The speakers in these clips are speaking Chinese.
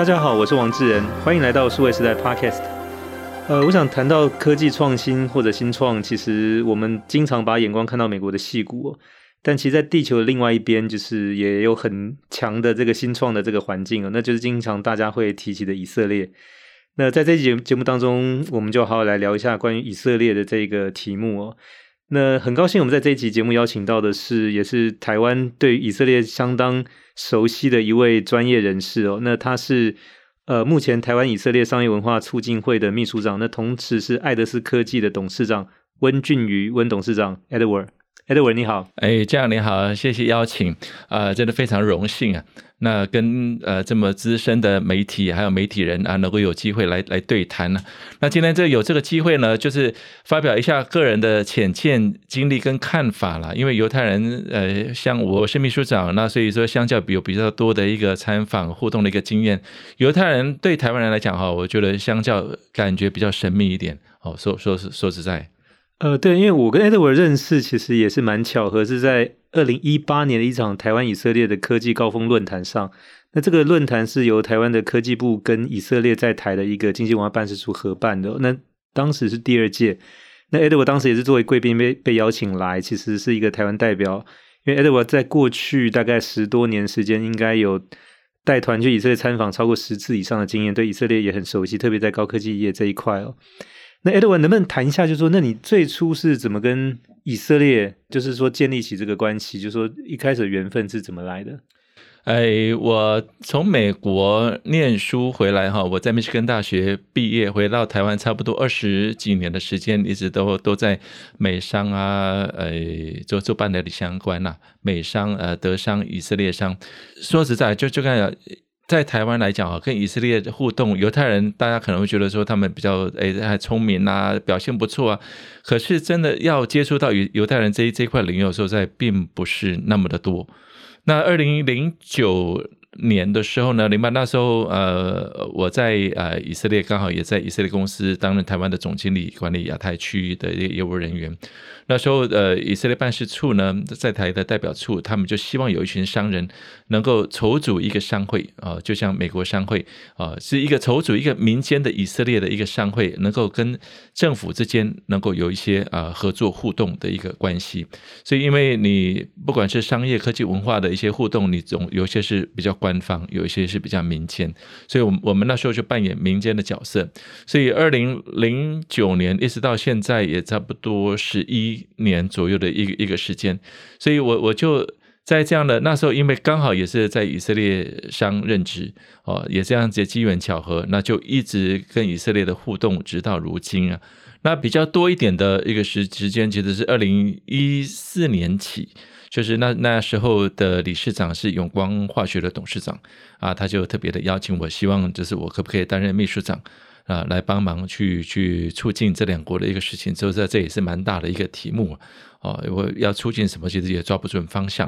大家好，我是王志仁，欢迎来到数位时代 Podcast。呃，我想谈到科技创新或者新创，其实我们经常把眼光看到美国的矽谷，但其实，在地球的另外一边，就是也有很强的这个新创的这个环境哦，那就是经常大家会提起的以色列。那在这期节节目当中，我们就好好来聊一下关于以色列的这个题目哦。那很高兴我们在这一期节目邀请到的是，也是台湾对以色列相当熟悉的一位专业人士哦。那他是。呃，目前台湾以色列商业文化促进会的秘书长，那同时是爱德斯科技的董事长温俊瑜温董事长 Edward，Edward，Edward 你好，哎，这样你好，谢谢邀请，啊、真的非常荣幸啊。那跟呃这么资深的媒体还有媒体人啊，能够有机会来来对谈呢？那今天这有这个机会呢，就是发表一下个人的浅见经历跟看法啦。因为犹太人呃，像我是秘书长，那所以说相较比有比较多的一个参访互动的一个经验，犹太人对台湾人来讲哈，我觉得相较感觉比较神秘一点。哦，说说说说实在。呃，对，因为我跟 Edward 认识，其实也是蛮巧合，是在二零一八年的一场台湾以色列的科技高峰论坛上。那这个论坛是由台湾的科技部跟以色列在台的一个经济文化办事处合办的。那当时是第二届，那 Edward 当时也是作为贵宾被被邀请来，其实是一个台湾代表。因为 Edward 在过去大概十多年时间，应该有带团去以色列参访超过十次以上的经验，对以色列也很熟悉，特别在高科技业这一块哦。那 Edward 能不能谈一下，就是说，那你最初是怎么跟以色列，就是说建立起这个关系，就是说一开始的缘分是怎么来的？哎，我从美国念书回来哈，我在密歇根大学毕业，回到台湾差不多二十几年的时间，一直都都在美商啊，呃，做做半导体相关呐、啊，美商呃，德商、以色列商。说实在，就就看。在台湾来讲啊，跟以色列互动，犹太人大家可能会觉得说他们比较诶还聪明啊，表现不错啊。可是真的要接触到犹犹太人这一这一块领域的时候，在并不是那么的多。那二零零九年的时候呢，零八那时候呃，我在呃以色列刚好也在以色列公司担任台湾的总经理，管理亚太区域的一个业务人员。那时候，呃，以色列办事处呢，在台的代表处，他们就希望有一群商人能够筹组一个商会啊，就像美国商会啊，是一个筹组一个民间的以色列的一个商会，能够跟政府之间能够有一些啊合作互动的一个关系。所以，因为你不管是商业、科技、文化的一些互动，你总有些是比较官方，有一些是比较民间，所以，我我们那时候就扮演民间的角色。所以，二零零九年一直到现在，也差不多十一。年左右的一个一个时间，所以我我就在这样的那时候，因为刚好也是在以色列商任职哦，也这样子机缘巧合，那就一直跟以色列的互动，直到如今啊。那比较多一点的一个时时间，其实是二零一四年起，就是那那时候的理事长是永光化学的董事长啊，他就特别的邀请我，希望就是我可不可以担任秘书长。啊，来帮忙去去促进这两国的一个事情，所以这这也是蛮大的一个题目啊。我要促进什么，其实也抓不准方向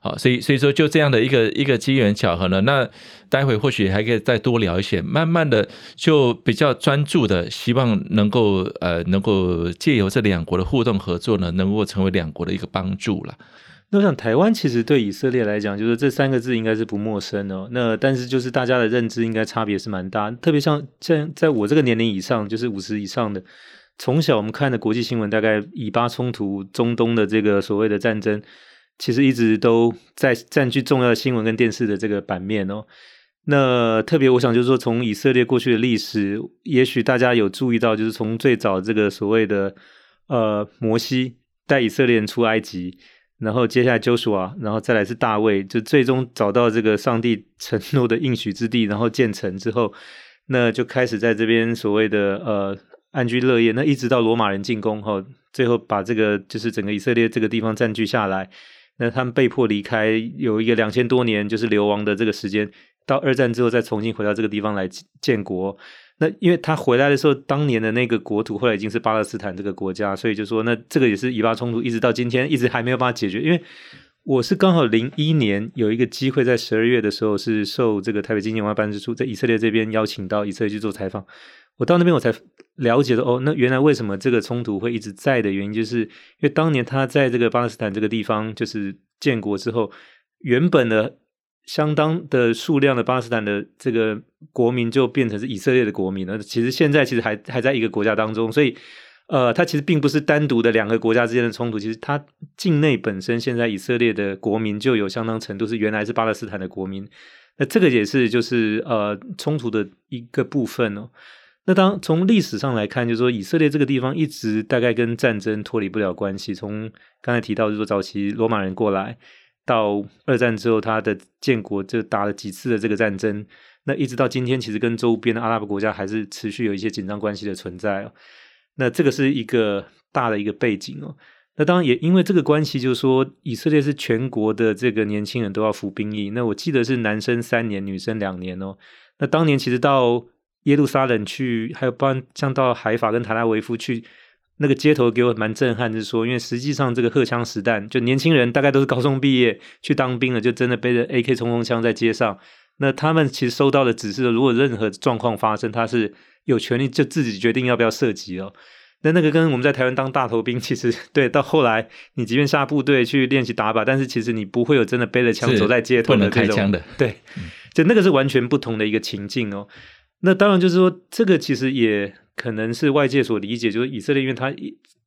啊。所以所以说，就这样的一个一个机缘巧合呢，那待会或许还可以再多聊一些。慢慢的，就比较专注的，希望能够呃，能够借由这两国的互动合作呢，能够成为两国的一个帮助了。那我想，台湾其实对以色列来讲，就是这三个字应该是不陌生哦。那但是就是大家的认知应该差别是蛮大，特别像像在我这个年龄以上，就是五十以上的，从小我们看的国际新闻，大概以巴冲突、中东的这个所谓的战争，其实一直都在占据重要的新闻跟电视的这个版面哦。那特别我想就是说，从以色列过去的历史，也许大家有注意到，就是从最早这个所谓的呃摩西带以色列人出埃及。然后接下来就是啊然后再来是大卫，就最终找到这个上帝承诺的应许之地，然后建成之后，那就开始在这边所谓的呃安居乐业。那一直到罗马人进攻后，最后把这个就是整个以色列这个地方占据下来，那他们被迫离开，有一个两千多年就是流亡的这个时间，到二战之后再重新回到这个地方来建国。那因为他回来的时候，当年的那个国土后来已经是巴勒斯坦这个国家，所以就说那这个也是以巴冲突一直到今天一直还没有办法解决。因为我是刚好零一年有一个机会，在十二月的时候是受这个台北经济文化办事处在以色列这边邀请到以色列去做采访，我到那边我才了解到哦，那原来为什么这个冲突会一直在的原因，就是因为当年他在这个巴勒斯坦这个地方就是建国之后，原本的相当的数量的巴勒斯坦的这个国民就变成是以色列的国民了。其实现在其实还还在一个国家当中，所以呃，它其实并不是单独的两个国家之间的冲突。其实它境内本身现在以色列的国民就有相当程度是原来是巴勒斯坦的国民。那这个也是就是呃冲突的一个部分哦。那当从历史上来看，就是说以色列这个地方一直大概跟战争脱离不了关系。从刚才提到，就是说早期罗马人过来。到二战之后，他的建国就打了几次的这个战争，那一直到今天，其实跟周边的阿拉伯国家还是持续有一些紧张关系的存在哦。那这个是一个大的一个背景哦。那当然也因为这个关系，就是说以色列是全国的这个年轻人都要服兵役。那我记得是男生三年，女生两年哦。那当年其实到耶路撒冷去，还有包像到海法跟特拉维夫去。那个街头给我蛮震撼，就是说，因为实际上这个荷枪实弹，就年轻人大概都是高中毕业去当兵了，就真的背着 AK 冲锋枪在街上。那他们其实收到的指示，如果任何状况发生，他是有权利就自己决定要不要射击哦。那那个跟我们在台湾当大头兵，其实对，到后来你即便下部队去练习打靶，但是其实你不会有真的背着枪走在街头的这种。不能开枪的。对，就那个是完全不同的一个情境哦。那当然就是说，这个其实也。可能是外界所理解，就是以色列，因为它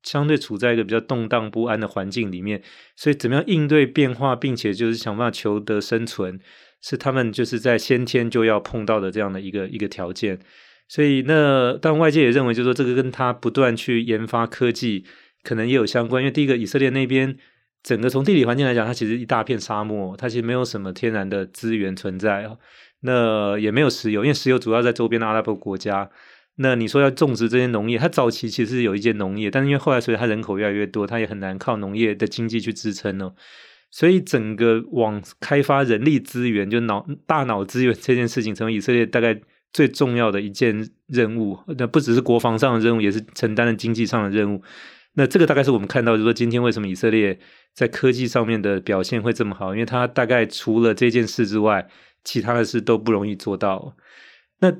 相对处在一个比较动荡不安的环境里面，所以怎么样应对变化，并且就是想办法求得生存，是他们就是在先天就要碰到的这样的一个一个条件。所以那但外界也认为，就是说这个跟他不断去研发科技，可能也有相关。因为第一个，以色列那边整个从地理环境来讲，它其实一大片沙漠，它其实没有什么天然的资源存在。那也没有石油，因为石油主要在周边的阿拉伯国家。那你说要种植这些农业，它早期其实有一些农业，但是因为后来随着它人口越来越多，它也很难靠农业的经济去支撑哦。所以整个往开发人力资源，就脑大脑资源这件事情，成为以色列大概最重要的一件任务。那不只是国防上的任务，也是承担了经济上的任务。那这个大概是我们看到，就是说今天为什么以色列在科技上面的表现会这么好，因为它大概除了这件事之外，其他的事都不容易做到。那。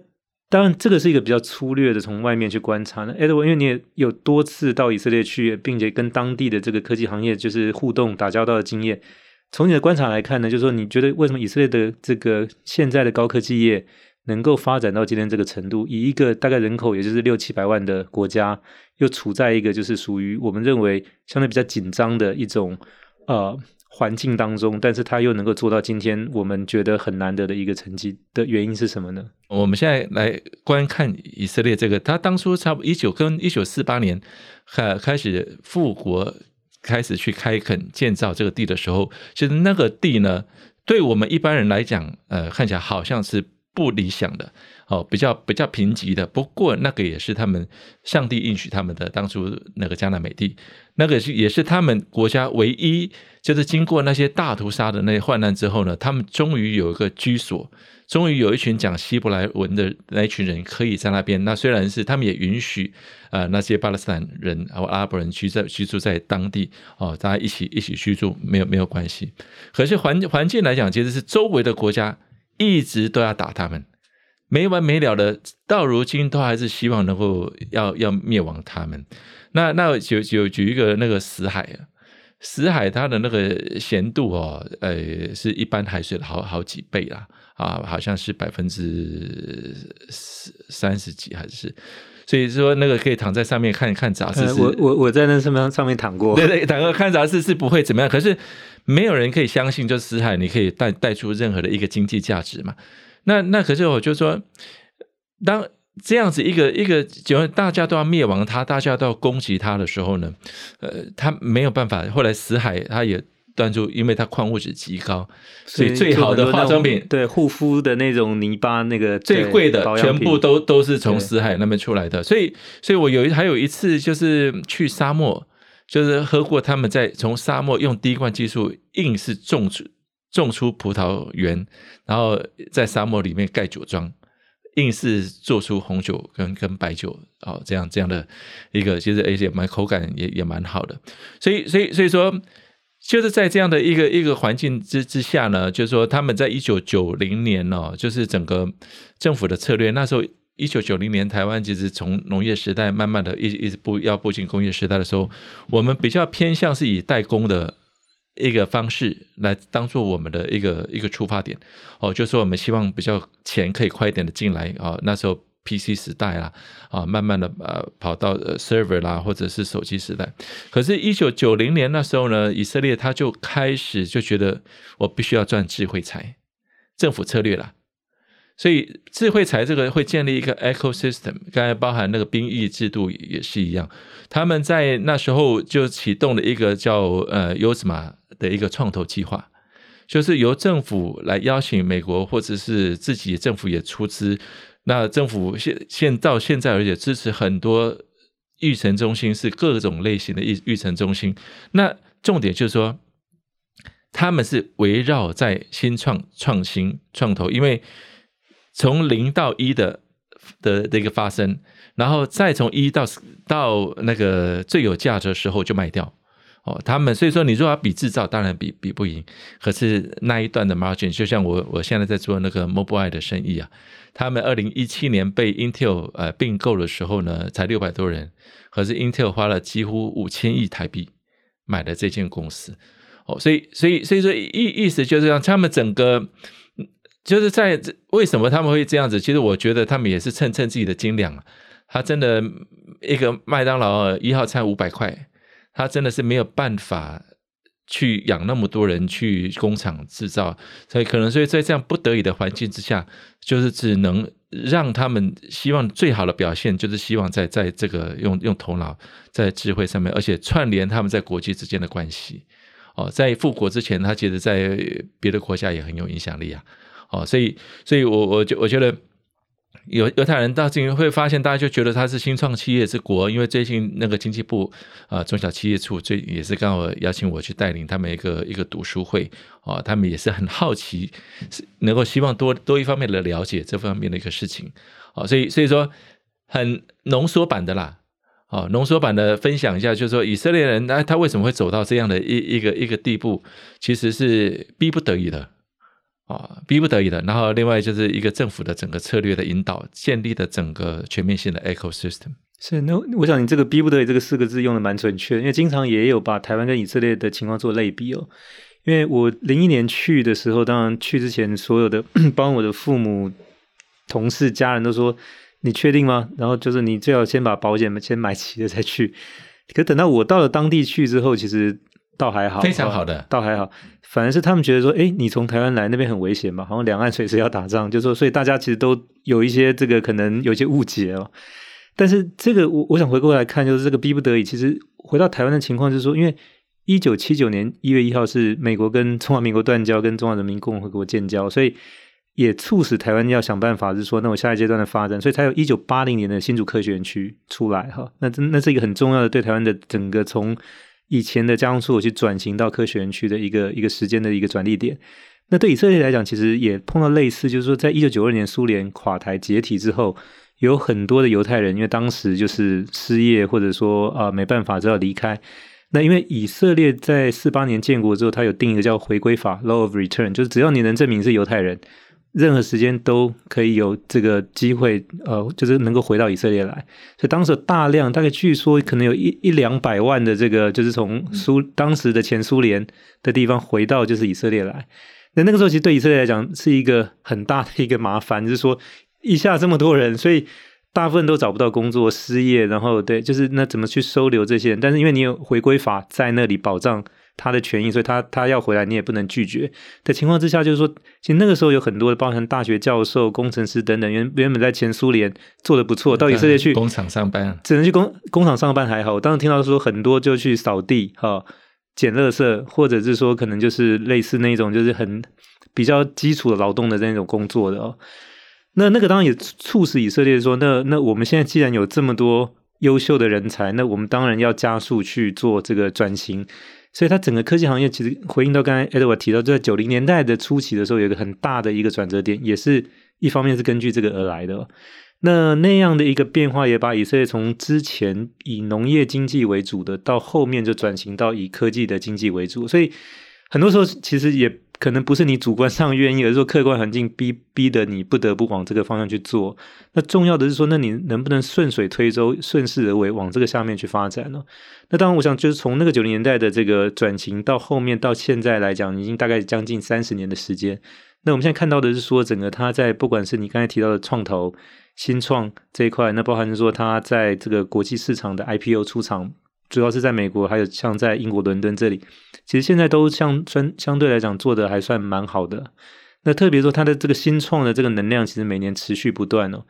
当然，这个是一个比较粗略的从外面去观察的。Edward，因为你也有多次到以色列去，并且跟当地的这个科技行业就是互动打交道的经验。从你的观察来看呢，就是说你觉得为什么以色列的这个现在的高科技业能够发展到今天这个程度？以一个大概人口也就是六七百万的国家，又处在一个就是属于我们认为相对比较紧张的一种呃。环境当中，但是他又能够做到今天我们觉得很难得的一个成绩的原因是什么呢？我们现在来观看以色列这个，他当初差不一九跟一九四八年开开始复国，开始去开垦建造这个地的时候，其实那个地呢，对我们一般人来讲，呃，看起来好像是不理想的。哦，比较比较贫瘠的，不过那个也是他们上帝应许他们的当初那个迦南美地，那个是也是他们国家唯一，就是经过那些大屠杀的那些患难之后呢，他们终于有一个居所，终于有一群讲希伯来文的那一群人可以在那边。那虽然是他们也允许、呃、那些巴勒斯坦人和阿拉伯人居在居住在当地哦，大家一起一起居住没有没有关系。可是环环境来讲，其实是周围的国家一直都要打他们。没完没了的，到如今都还是希望能够要要灭亡他们。那那就就举一个那个死海啊，死海它的那个咸度哦，呃，是一般海水的好好几倍啦，啊，好像是百分之三十几还是，所以说那个可以躺在上面看看杂志。呃、我我我在那上面上面躺过，对对，躺过看杂志是不会怎么样。可是没有人可以相信，就死海你可以带带出任何的一个经济价值嘛。那那可是我就说，当这样子一个一个，就大家都要灭亡他，大家都要攻击他的时候呢，呃，他没有办法。后来死海他也断出，因为它矿物质极高，所以最好的化妆品，对护肤的那种泥巴，那个最贵的全部都都是从死海那边出来的。所以，所以我有还有一次就是去沙漠，就是喝过他们在从沙漠用滴灌技术硬是种出。种出葡萄园，然后在沙漠里面盖酒庄，硬是做出红酒跟跟白酒哦，这样这样的一个，其实而且蛮口感也也蛮好的。所以所以所以说，就是在这样的一个一个环境之之下呢，就是说他们在一九九零年哦，就是整个政府的策略，那时候一九九零年台湾其实从农业时代慢慢的一一直步要步进工业时代的时候，我们比较偏向是以代工的。一个方式来当做我们的一个一个出发点哦，就是我们希望比较钱可以快一点的进来啊、哦，那时候 PC 时代啦啊，慢慢的呃跑到 server 啦，或者是手机时代。可是，一九九零年那时候呢，以色列他就开始就觉得我必须要赚智慧财，政府策略啦。所以智慧财这个会建立一个 ecosystem，刚才包含那个兵役制度也是一样，他们在那时候就启动了一个叫呃 Yozma 的一个创投计划，就是由政府来邀请美国或者是自己政府也出资，那政府现现到现在而且支持很多育成中心，是各种类型的育育成中心，那重点就是说他们是围绕在新创创新创投，因为从零到一的的的一个发生，然后再从一到到那个最有价值的时候就卖掉。哦。他们所以说，你如果要比制造，当然比比不赢。可是那一段的 margin，就像我我现在在做那个 Mobileye 的生意啊，他们二零一七年被 Intel 呃并购的时候呢，才六百多人，可是 Intel 花了几乎五千亿台币买了这间公司哦。所以所以所以说意意思就是让他们整个。就是在为什么他们会这样子？其实我觉得他们也是蹭蹭自己的斤两啊。他真的一个麦当劳一号餐五百块，他真的是没有办法去养那么多人去工厂制造，所以可能所以在这样不得已的环境之下，就是只能让他们希望最好的表现，就是希望在在这个用用头脑在智慧上面，而且串联他们在国际之间的关系。哦，在复国之前，他其实在别的国家也很有影响力啊。哦，所以，所以我我就我觉得，犹犹太人到今会发现，大家就觉得他是新创企业之国，因为最近那个经济部啊、中小企业处最也是刚好邀请我去带领他们一个一个读书会，哦，他们也是很好奇，是能够希望多多一方面的了解这方面的一个事情，哦，所以所以说很浓缩版的啦，哦，浓缩版的分享一下，就是说以色列人那他为什么会走到这样的一一个一个地步，其实是逼不得已的。啊，逼不得已的。然后，另外就是一个政府的整个策略的引导，建立的整个全面性的 ecosystem。是，那我想你这个“逼不得已”这个四个字用的蛮准确，因为经常也有把台湾跟以色列的情况做类比哦。因为我零一年去的时候，当然去之前，所有的 包括我的父母、同事、家人都说：“你确定吗？”然后就是你最好先把保险先买齐了再去。可等到我到了当地去之后，其实。倒还好，非常好的，倒还好。反而是他们觉得说，诶，你从台湾来那边很危险嘛，好像两岸随时要打仗，就说，所以大家其实都有一些这个可能有一些误解哦。但是这个我我想回过来看，就是这个逼不得已，其实回到台湾的情况就是说，因为一九七九年一月一号是美国跟中华民国断交，跟中华人民共和国建交，所以也促使台湾要想办法，是说那我下一阶段的发展，所以才有一九八零年的新竹科学园区出来哈。那这那是一个很重要的对台湾的整个从。以前的加工出口去转型到科学园区的一个一个时间的一个转捩点，那对以色列来讲，其实也碰到类似，就是说，在一九九二年苏联垮台解体之后，有很多的犹太人，因为当时就是失业或者说啊、没办法，就要离开。那因为以色列在四八年建国之后，它有定一个叫回归法 （Law of Return），就是只要你能证明是犹太人。任何时间都可以有这个机会，呃，就是能够回到以色列来。所以当时大量，大概据说可能有一一两百万的这个，就是从苏当时的前苏联的地方回到就是以色列来。那那个时候其实对以色列来讲是一个很大的一个麻烦，就是说一下这么多人，所以大部分都找不到工作，失业，然后对，就是那怎么去收留这些人？但是因为你有回归法在那里保障。他的权益，所以他他要回来，你也不能拒绝的情况之下，就是说，其实那个时候有很多的，包含大学教授、工程师等等，原原本在前苏联做的不错，到以色列去工厂上班，只能去工工厂上班还好。我当时听到说很多就去扫地、哈捡垃圾，或者是说可能就是类似那种就是很比较基础的劳动的那种工作的哦。那那个当然也促使以色列说，那那我们现在既然有这么多优秀的人才，那我们当然要加速去做这个转型。所以，它整个科技行业其实回应到刚才 Edward 提到，就在九零年代的初期的时候，有一个很大的一个转折点，也是一方面是根据这个而来的。那那样的一个变化，也把以色列从之前以农业经济为主的，到后面就转型到以科技的经济为主。所以，很多时候其实也可能不是你主观上愿意，而是说客观环境逼逼得你不得不往这个方向去做。那重要的是说，那你能不能顺水推舟、顺势而为，往这个下面去发展呢？那当然，我想就是从那个九零年代的这个转型到后面到现在来讲，已经大概将近三十年的时间。那我们现在看到的是说，整个它在不管是你刚才提到的创投、新创这一块，那包含是说它在这个国际市场的 IPO 出场，主要是在美国，还有像在英国伦敦这里，其实现在都相相相对来讲做的还算蛮好的。那特别说它的这个新创的这个能量，其实每年持续不断哦。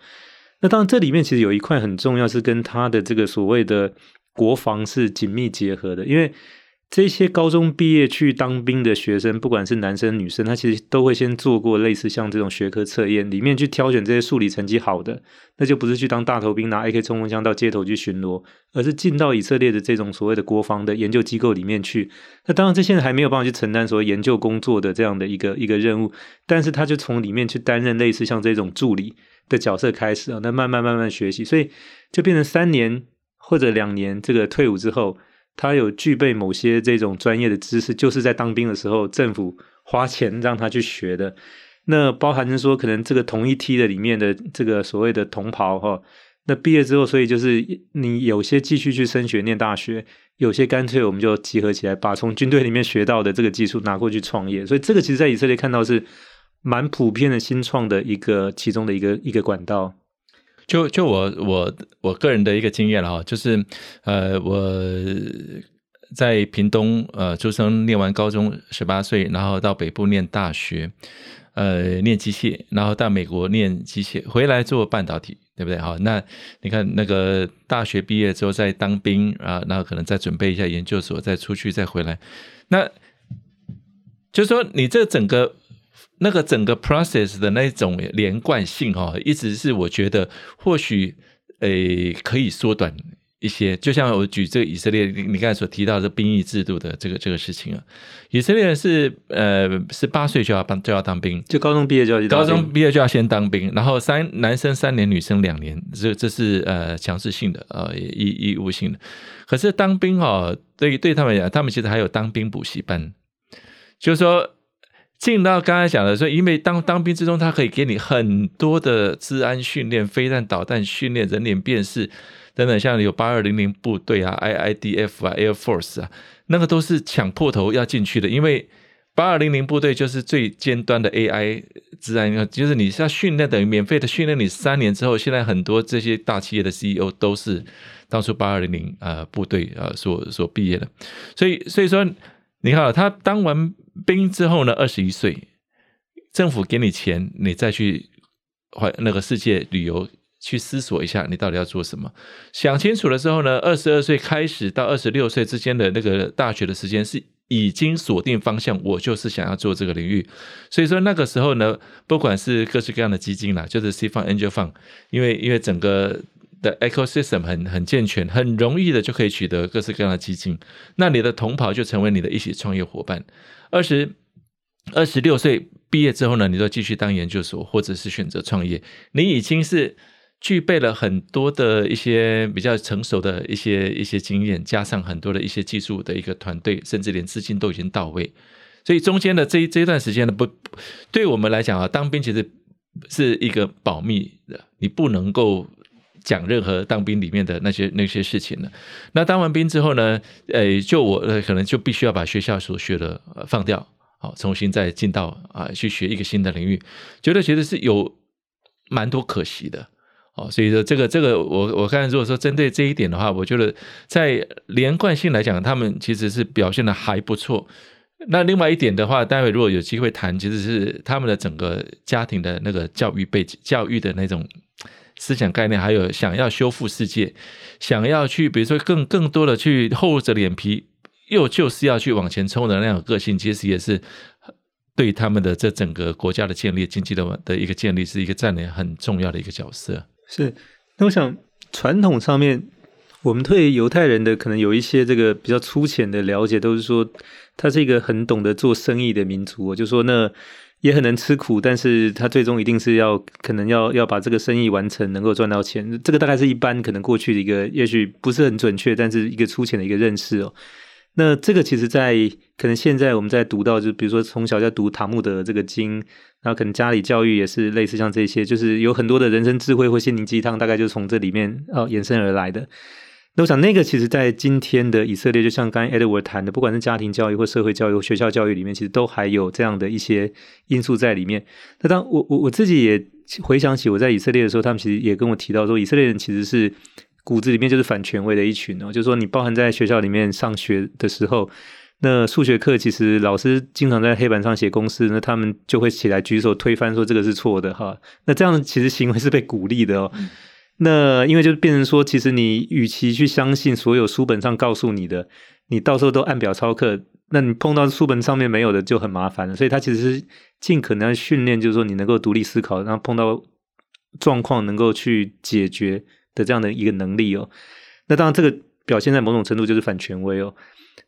那当然这里面其实有一块很重要，是跟它的这个所谓的国防是紧密结合的，因为。这些高中毕业去当兵的学生，不管是男生女生，他其实都会先做过类似像这种学科测验，里面去挑选这些数理成绩好的，那就不是去当大头兵拿 AK 冲锋枪到街头去巡逻，而是进到以色列的这种所谓的国防的研究机构里面去。那当然，这些人还没有办法去承担所谓研究工作的这样的一个 一个任务，但是他就从里面去担任类似像这种助理的角色开始啊，那慢慢慢慢学习，所以就变成三年或者两年这个退伍之后。他有具备某些这种专业的知识，就是在当兵的时候，政府花钱让他去学的。那包含着说，可能这个同一梯的里面的这个所谓的同袍哈，那毕业之后，所以就是你有些继续去升学念大学，有些干脆我们就集合起来，把从军队里面学到的这个技术拿过去创业。所以这个其实，在以色列看到是蛮普遍的新创的一个其中的一个一个管道。就就我我我个人的一个经验了哈，就是呃我在屏东呃出生，念完高中十八岁，然后到北部念大学，呃念机械，然后到美国念机械，回来做半导体，对不对？好，那你看那个大学毕业之后再当兵啊，然后可能再准备一下研究所，再出去再回来，那就是说你这整个。那个整个 process 的那种连贯性哈，一直是我觉得或许诶可以缩短一些。就像我举这个以色列，你刚才所提到的兵役制度的这个这个事情啊，以色列是呃十八岁就要当就要当兵，就高中毕业就要高中毕业就要先当兵，然后三男生三年，女生两年，这这是呃强制性的呃义义务性的。可是当兵哦，对于对他们来讲，他们其实还有当兵补习班，就是说。进到刚才讲的说，因为当当兵之中，他可以给你很多的治安训练、飞弹导弹训练、人脸辨识等等，像有八二零零部队啊、IIDF 啊、Air Force 啊，那个都是抢破头要进去的。因为八二零零部队就是最尖端的 AI 治安，就是你是要训练，等于免费的训练你三年之后，现在很多这些大企业的 CEO 都是当初八二零零啊部队啊所所毕业的，所以所以说。你看，他当完兵之后呢，二十一岁，政府给你钱，你再去环那个世界旅游，去思索一下，你到底要做什么？想清楚了之后呢，二十二岁开始到二十六岁之间的那个大学的时间是已经锁定方向，我就是想要做这个领域。所以说那个时候呢，不管是各式各样的基金啦，就是 Seed Fund、Angel Fund，因为因为整个。的 ecosystem 很很健全，很容易的就可以取得各式各样的基金。那你的同袍就成为你的一起创业伙伴。二十二十六岁毕业之后呢，你就继续当研究所，或者是选择创业。你已经是具备了很多的一些比较成熟的一些一些经验，加上很多的一些技术的一个团队，甚至连资金都已经到位。所以中间的这一这一段时间呢，不，对我们来讲啊，当兵其实是一个保密的，你不能够。讲任何当兵里面的那些那些事情了？那当完兵之后呢？呃，就我可能就必须要把学校所学的放掉，好，重新再进到啊去学一个新的领域，觉得其实是有蛮多可惜的哦。所以说这个这个我我看如果说针对这一点的话，我觉得在连贯性来讲，他们其实是表现的还不错。那另外一点的话，待会如果有机会谈，其实是他们的整个家庭的那个教育背景、教育的那种。思想概念，还有想要修复世界，想要去，比如说更更多的去厚着脸皮，又就是要去往前冲的那种个性，其实也是对他们的这整个国家的建立、经济的的一个建立，是一个占领很重要的一个角色。是，那我想传统上面，我们对犹太人的可能有一些这个比较粗浅的了解，都是说他是一个很懂得做生意的民族。就说那。也很能吃苦，但是他最终一定是要可能要要把这个生意完成，能够赚到钱。这个大概是一般可能过去的一个，也许不是很准确，但是一个粗浅的一个认识哦。那这个其实，在可能现在我们在读到，就比如说从小在读塔木德这个经，然后可能家里教育也是类似像这些，就是有很多的人生智慧或心灵鸡汤，大概就是从这里面哦延伸而来的。那我想，那个其实，在今天的以色列，就像刚才 Edward 谈的，不管是家庭教育或社会教育学校教育里面，其实都还有这样的一些因素在里面。那当我我我自己也回想起我在以色列的时候，他们其实也跟我提到说，以色列人其实是。骨子里面就是反权威的一群哦，就是说你包含在学校里面上学的时候，那数学课其实老师经常在黑板上写公式，那他们就会起来举手推翻说这个是错的哈。那这样其实行为是被鼓励的哦。那因为就变成说，其实你与其去相信所有书本上告诉你的，你到时候都按表操课，那你碰到书本上面没有的就很麻烦了。所以他其实是尽可能训练，就是说你能够独立思考，然后碰到状况能够去解决。的这样的一个能力哦，那当然这个表现在某种程度就是反权威哦。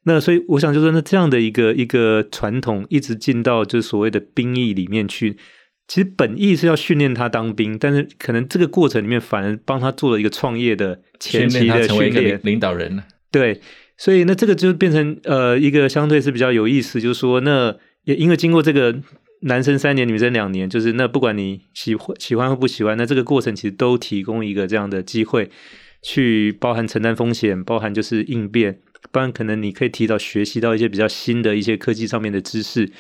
那所以我想就是说，那这样的一个一个传统一直进到就是所谓的兵役里面去，其实本意是要训练他当兵，但是可能这个过程里面反而帮他做了一个创业的前期的训练，成为一个领导人。对，所以那这个就变成呃一个相对是比较有意思，就是说那也因为经过这个。男生三年，女生两年，就是那不管你喜欢喜欢或不喜欢，那这个过程其实都提供一个这样的机会，去包含承担风险，包含就是应变，不然可能你可以提早学习到一些比较新的一些科技上面的知识，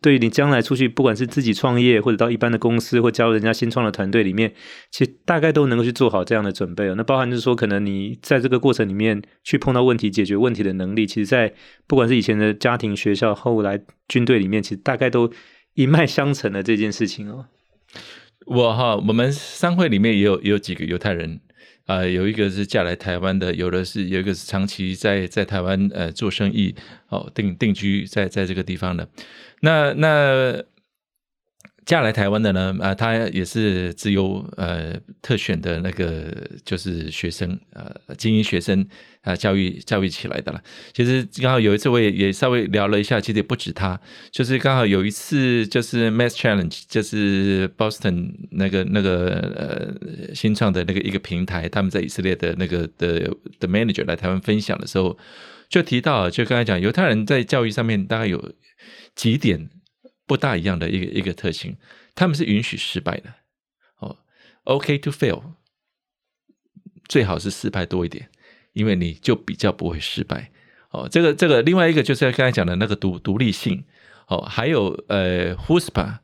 对于你将来出去，不管是自己创业或者到一般的公司或加入人家新创的团队里面，其实大概都能够去做好这样的准备哦。那包含就是说，可能你在这个过程里面去碰到问题、解决问题的能力，其实，在不管是以前的家庭、学校，后来军队里面，其实大概都。一脉相承的这件事情哦，我哈，我们商会里面也有也有几个犹太人、呃，有一个是嫁来台湾的，有的是有一个是长期在在台湾呃做生意哦定定居在在这个地方的，那那。嫁来台湾的呢，啊、呃，他也是自由呃特选的那个就是学生，呃，精英学生啊、教育教育起来的了。其实刚好有一次我也也稍微聊了一下，其实也不止他，就是刚好有一次就是 Math Challenge，就是 Boston 那个那个呃新创的那个一个平台，他们在以色列的那个的的 manager 来台湾分享的时候，就提到，就刚才讲犹太人在教育上面大概有几点。不大一样的一个一个特性，他们是允许失败的哦，OK to fail，最好是失败多一点，因为你就比较不会失败哦。这个这个，另外一个就是刚才讲的那个独独立性哦，还有呃，Huspa。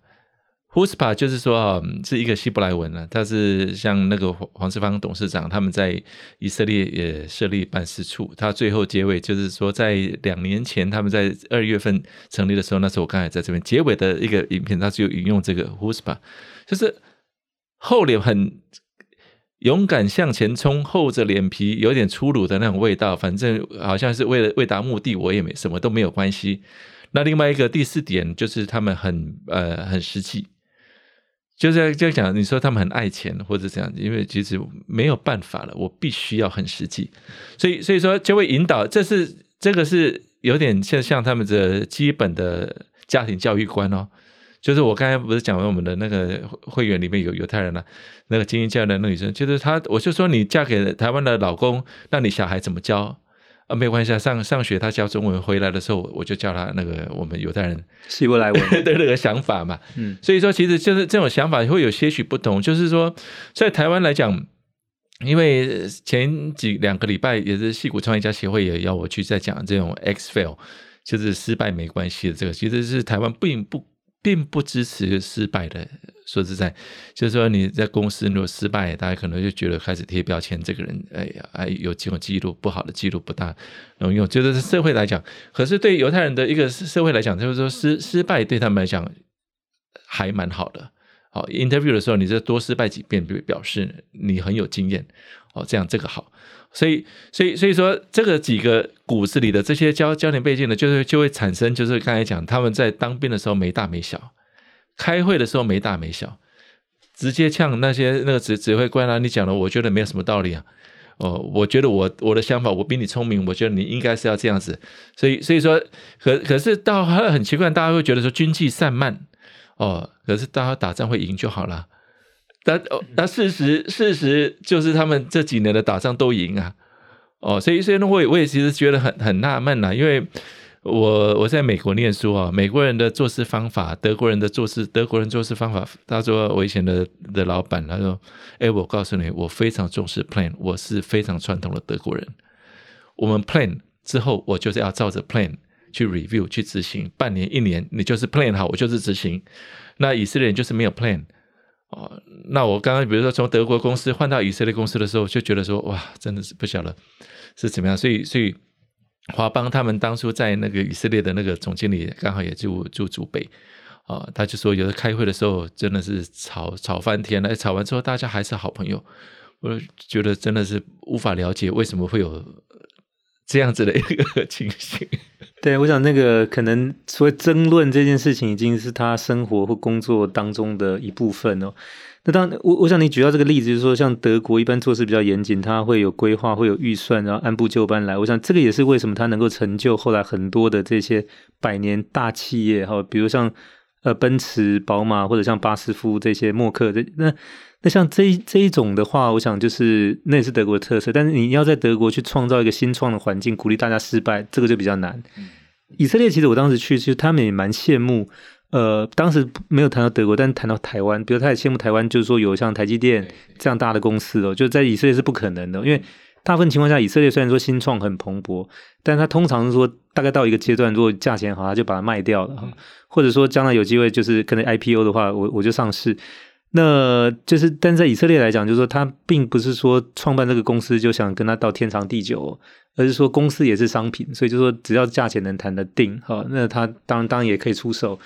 Huspa 就是说啊，是一个希伯来文啊，他是像那个黄黄世芳董事长，他们在以色列也设立办事处。他最后结尾就是说，在两年前他们在二月份成立的时候，那时候我刚才在这边结尾的一个影片，他就引用这个 Huspa，就是厚脸很勇敢向前冲，厚着脸皮有点粗鲁的那种味道，反正好像是为了为达目的，我也没什么都没有关系。那另外一个第四点就是他们很呃很实际。就是就讲，你说他们很爱钱或者这样子，因为其实没有办法了，我必须要很实际，所以所以说就会引导，这是这个是有点像像他们的基本的家庭教育观哦。就是我刚才不是讲了我们的那个会员里面有犹太人了，那个精英教育的那女生，就是她，我就说你嫁给台湾的老公，那你小孩怎么教？啊，没有关系啊，上上学他教中文，回来的时候我就教他那个我们犹太人希伯来文 的那个想法嘛。嗯，所以说其实就是这种想法会有些许不同，就是说在台湾来讲，因为前几两个礼拜也是戏骨创业家协会也要我去再讲这种 X fail，就是失败没关系的这个，其实是台湾并不。并不支持失败的。说实在，就是说你在公司如果失败，大家可能就觉得开始贴标签，这个人哎呀，哎有这种记录不好的记录不大能用。就是社会来讲，可是对犹太人的一个社会来讲，就是说失失败对他们来讲还蛮好的。好，interview 的时候，你这多失败几遍，表示你很有经验。哦，这样这个好。所以，所以，所以说，这个几个骨子里的这些家家庭背景呢，就是就会产生，就是刚才讲，他们在当兵的时候没大没小，开会的时候没大没小，直接呛那些那个指指挥官啊，你讲的我觉得没有什么道理啊，哦，我觉得我我的想法我比你聪明，我觉得你应该是要这样子，所以所以说，可可是到很奇怪，大家会觉得说军纪散漫，哦，可是大家打仗会赢就好了。但但事实事实就是他们这几年的打仗都赢啊，哦，所以所以呢，我也我也其实觉得很很纳闷呐，因为。我我在美国念书啊，美国人的做事方法，德国人的做事，德国人做事方法。他说我以前的的老板，他说：“哎，我告诉你，我非常重视 plan，我是非常传统的德国人。我们 plan 之后，我就是要照着 plan 去 review 去执行，半年一年，你就是 plan 好，我就是执行。那以色列人就是没有 plan 哦。那我刚刚比如说从德国公司换到以色列公司的时候，就觉得说哇，真的是不晓得是怎么样，所以所以。”华邦他们当初在那个以色列的那个总经理刚好也住住祖北，啊，他就说有的开会的时候真的是吵吵翻天了，吵完之后大家还是好朋友，我觉得真的是无法了解为什么会有这样子的一个情形。对，我想那个可能所谓争论这件事情已经是他生活或工作当中的一部分哦。那当然，我我想你举到这个例子，就是说，像德国一般做事比较严谨，他会有规划，会有预算，然后按部就班来。我想这个也是为什么他能够成就后来很多的这些百年大企业哈，比如像呃奔驰、宝马，或者像巴斯夫这些默克这那那像这这一种的话，我想就是那也是德国的特色。但是你要在德国去创造一个新创的环境，鼓励大家失败，这个就比较难。以色列其实我当时去，其实他们也蛮羡慕。呃，当时没有谈到德国，但是谈到台湾，比如他也羡慕台湾，就是说有像台积电这样大的公司哦，就在以色列是不可能的，因为大部分情况下，以色列虽然说新创很蓬勃，但他通常是说大概到一个阶段，如果价钱好，他就把它卖掉了哈，或者说将来有机会就是可能 IPO 的话，我我就上市，那就是但在以色列来讲，就是说他并不是说创办这个公司就想跟他到天长地久。而是说公司也是商品，所以就说只要价钱能谈得定，哈，那他当然当然也可以出售。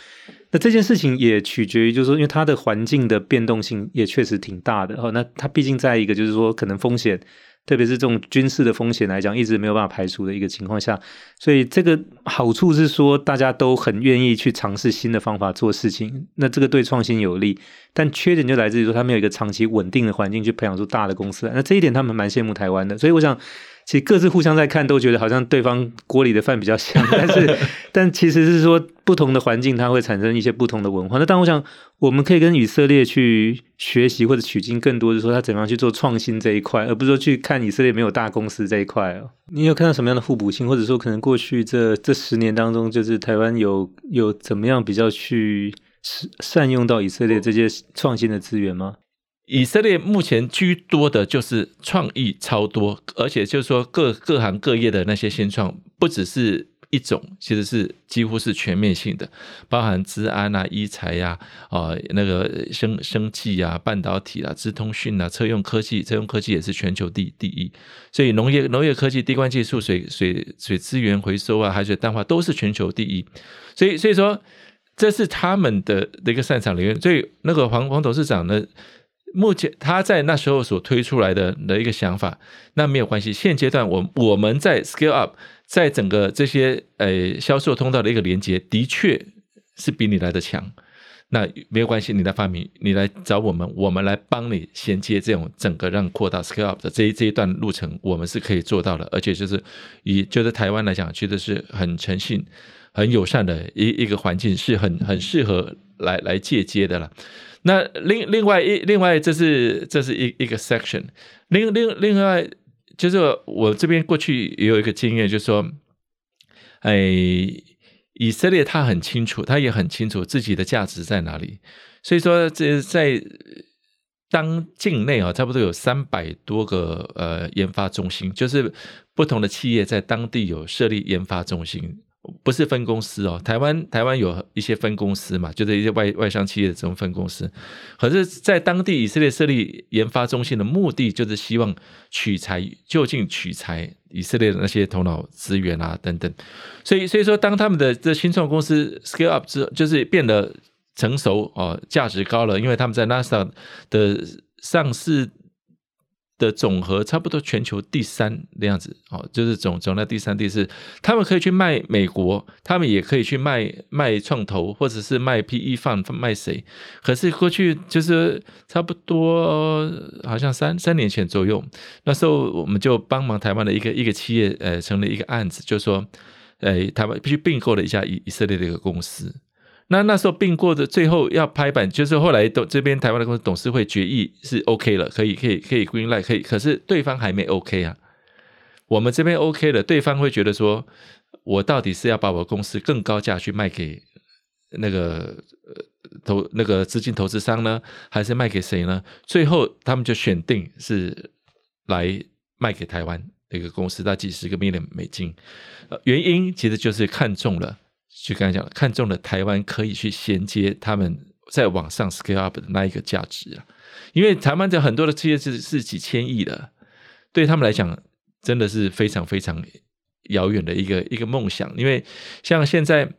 那这件事情也取决于，就是说，因为它的环境的变动性也确实挺大的，哈。那它毕竟在一个就是说可能风险，特别是这种军事的风险来讲，一直没有办法排除的一个情况下，所以这个好处是说大家都很愿意去尝试新的方法做事情，那这个对创新有利。但缺点就来自于说，它没有一个长期稳定的环境去培养出大的公司。那这一点他们蛮羡慕台湾的，所以我想。其实各自互相在看，都觉得好像对方锅里的饭比较香，但是，但其实是说不同的环境，它会产生一些不同的文化。那但，我想我们可以跟以色列去学习或者取经，更多的说他怎么样去做创新这一块，而不是说去看以色列没有大公司这一块哦。你有看到什么样的互补性，或者说可能过去这这十年当中，就是台湾有有怎么样比较去善用到以色列这些创新的资源吗？以色列目前居多的就是创意超多，而且就是说各各行各业的那些新创，不只是一种，其实是几乎是全面性的，包含治安啊、医材呀、啊、呃、那个生生技啊、半导体啊、资通讯啊、车用科技，车用科技也是全球第第一，所以农业农业科技、滴灌技术、水水水资源回收啊、海水淡化都是全球第一，所以所以说这是他们的的一个擅长领域，所以那个黄黄董事长呢。目前他在那时候所推出来的的一个想法，那没有关系。现阶段我我们在 scale up，在整个这些呃销售通道的一个连接，的确是比你来的强。那没有关系，你的发明，你来找我们，我们来帮你衔接这种整个让扩大 scale up 的这一这一段路程，我们是可以做到的。而且就是以就是台湾来讲，觉得是很诚信、很友善的一一个环境，是很很适合来来借接的了。那另另外一另外这是这是一一个 section，另另另外就是我这边过去也有一个经验，就是说，哎，以色列他很清楚，他也很清楚自己的价值在哪里，所以说这在当境内啊，差不多有三百多个呃研发中心，就是不同的企业在当地有设立研发中心。不是分公司哦，台湾台湾有一些分公司嘛，就是一些外外商企业的这种分公司。可是，在当地以色列设立研发中心的目的，就是希望取材，就近取材以色列的那些头脑资源啊等等。所以，所以说，当他们的这新创公司 scale up 之后，就是变得成熟哦，价值高了，因为他们在 NASA 的上市。的总和差不多全球第三的样子，哦，就是总总量第三、第四，他们可以去卖美国，他们也可以去卖卖创投，或者是卖 PE 放卖谁？可是过去就是差不多，好像三三年前左右，那时候我们就帮忙台湾的一个一个企业，呃，成立一个案子，就说，呃，台湾必须并购了一家以以色列的一个公司。那那时候并购的最后要拍板，就是后来董这边台湾的公司董事会决议是 OK 了，可以可以可以 green light 可以，可是对方还没 OK 啊。我们这边 OK 了，对方会觉得说，我到底是要把我公司更高价去卖给那个呃投那个资金投资商呢，还是卖给谁呢？最后他们就选定是来卖给台湾那个公司，大几十个 million 美金。原因其实就是看中了，就刚才讲了，看中了台湾可以去衔接他们在网上 scale up 的那一个价值啊。因为台湾的很多的企业是是几千亿的，对他们来讲真的是非常非常遥远的一个一个梦想。因为像现在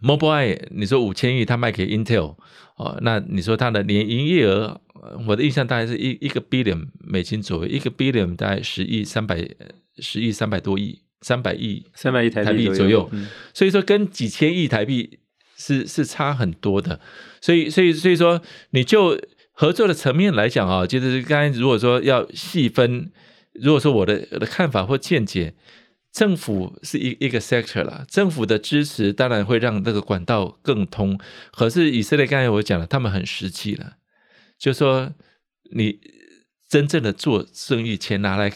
Mobileye，你说五千亿，他卖给 Intel 哦，那你说他的年营业额，我的印象大概是一一个 billion 美金左右，一个 billion 大概十亿三百十亿三百多亿。三百亿，三百亿台币左右，所以说跟几千亿台币是是差很多的，所以所以所以说你就合作的层面来讲啊，就是刚才如果说要细分，如果说我的我的看法或见解，政府是一一个 sector 啦，政府的支持当然会让这个管道更通，可是以色列刚才我讲了，他们很实际了，就说你真正的做生意，钱拿来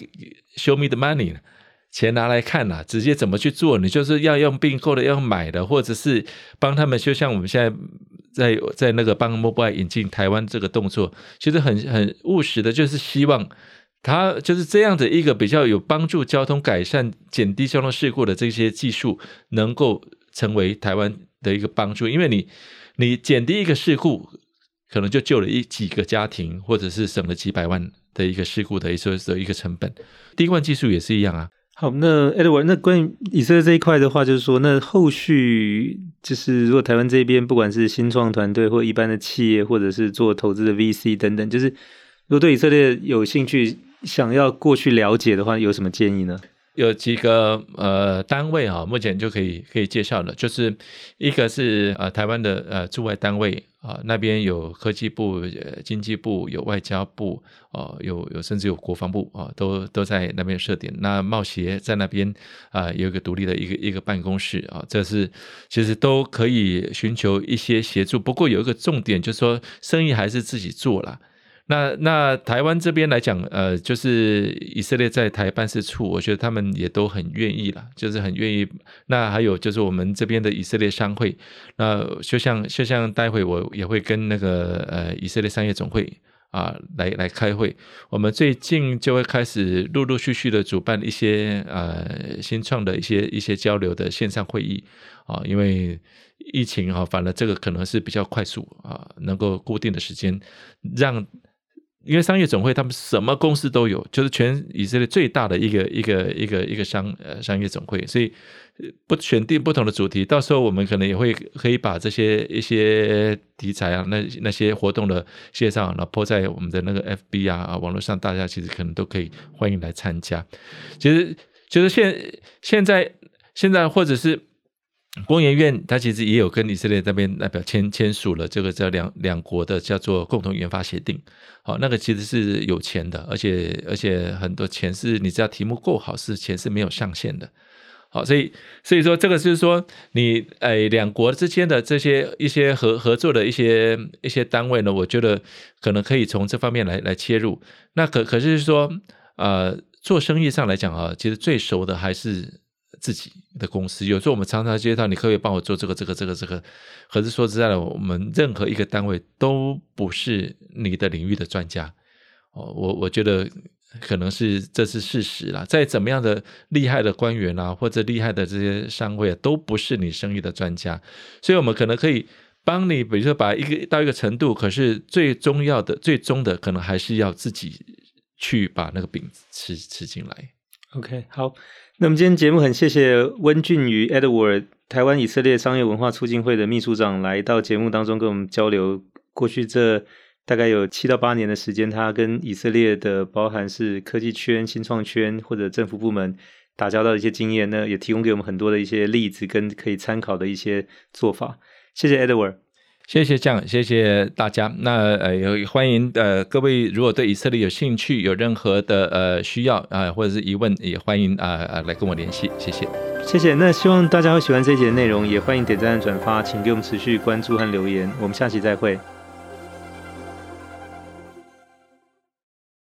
show me the money。钱拿来看呐、啊，直接怎么去做？你就是要用并购的，要买的，或者是帮他们，就像我们现在在在那个帮 Mobile 引进台湾这个动作，其实很很务实的，就是希望他就是这样的一个比较有帮助交通改善、减低交通事故的这些技术，能够成为台湾的一个帮助。因为你你减低一个事故，可能就救了一几个家庭，或者是省了几百万的一个事故的一个的一个成本。滴灌技术也是一样啊。好，那 Edward，那关于以色列这一块的话，就是说，那后续就是如果台湾这边不管是新创团队或一般的企业，或者是做投资的 VC 等等，就是如果对以色列有兴趣，想要过去了解的话，有什么建议呢？有几个呃单位啊，目前就可以可以介绍了，就是一个是呃台湾的呃驻外单位啊，那边有科技部、经济部、有外交部啊，有有甚至有国防部啊，都都在那边设点。那贸协在那边啊有一个独立的一个一个办公室啊，这是其实都可以寻求一些协助。不过有一个重点就是说，生意还是自己做啦。那那台湾这边来讲，呃，就是以色列在台办事处，我觉得他们也都很愿意啦，就是很愿意。那还有就是我们这边的以色列商会，那就像就像待会我也会跟那个呃以色列商业总会啊来来开会。我们最近就会开始陆陆续续的主办一些呃新创的一些一些交流的线上会议啊，因为疫情啊，反而这个可能是比较快速啊，能够固定的时间让。因为商业总会他们什么公司都有，就是全以色列最大的一个一个一个一个商呃商业总会，所以不选定不同的主题，到时候我们可能也会可以把这些一些题材啊，那那些活动的线上，然后铺在我们的那个 FB 啊网络上，大家其实可能都可以欢迎来参加。其实就是现现在现在或者是。工研院，他其实也有跟以色列那边代表签签署了这个叫两两国的叫做共同研发协定。好，那个其实是有钱的，而且而且很多钱是你只要题目够好，是钱是没有上限的。好，所以所以说这个就是说你诶两国之间的这些一些合合作的一些一些单位呢，我觉得可能可以从这方面来来切入。那可可是说呃做生意上来讲啊，其实最熟的还是。自己的公司，有时候我们常常接到，你可以帮我做这个、这个、这个、这个？可是说实在的，我们任何一个单位都不是你的领域的专家。哦，我我觉得可能是这是事实啦。再怎么样的厉害的官员啊，或者厉害的这些商会啊，都不是你生意的专家。所以，我们可能可以帮你，比如说把一个到一个程度，可是最重要的、最终的，可能还是要自己去把那个饼吃吃进来。OK，好。那么今天节目很谢谢温俊瑜 Edward 台湾以色列商业文化促进会的秘书长来到节目当中跟我们交流过去这大概有七到八年的时间，他跟以色列的包含是科技圈、新创圈或者政府部门打交道的一些经验呢，也提供给我们很多的一些例子跟可以参考的一些做法。谢谢 Edward。谢谢这样，谢谢大家。那呃，也欢迎呃各位，如果对以色列有兴趣，有任何的呃需要啊、呃，或者是疑问，也欢迎啊啊、呃、来跟我联系。谢谢，谢谢。那希望大家会喜欢这一节的内容，也欢迎点赞、转发，请给我们持续关注和留言。我们下期再会。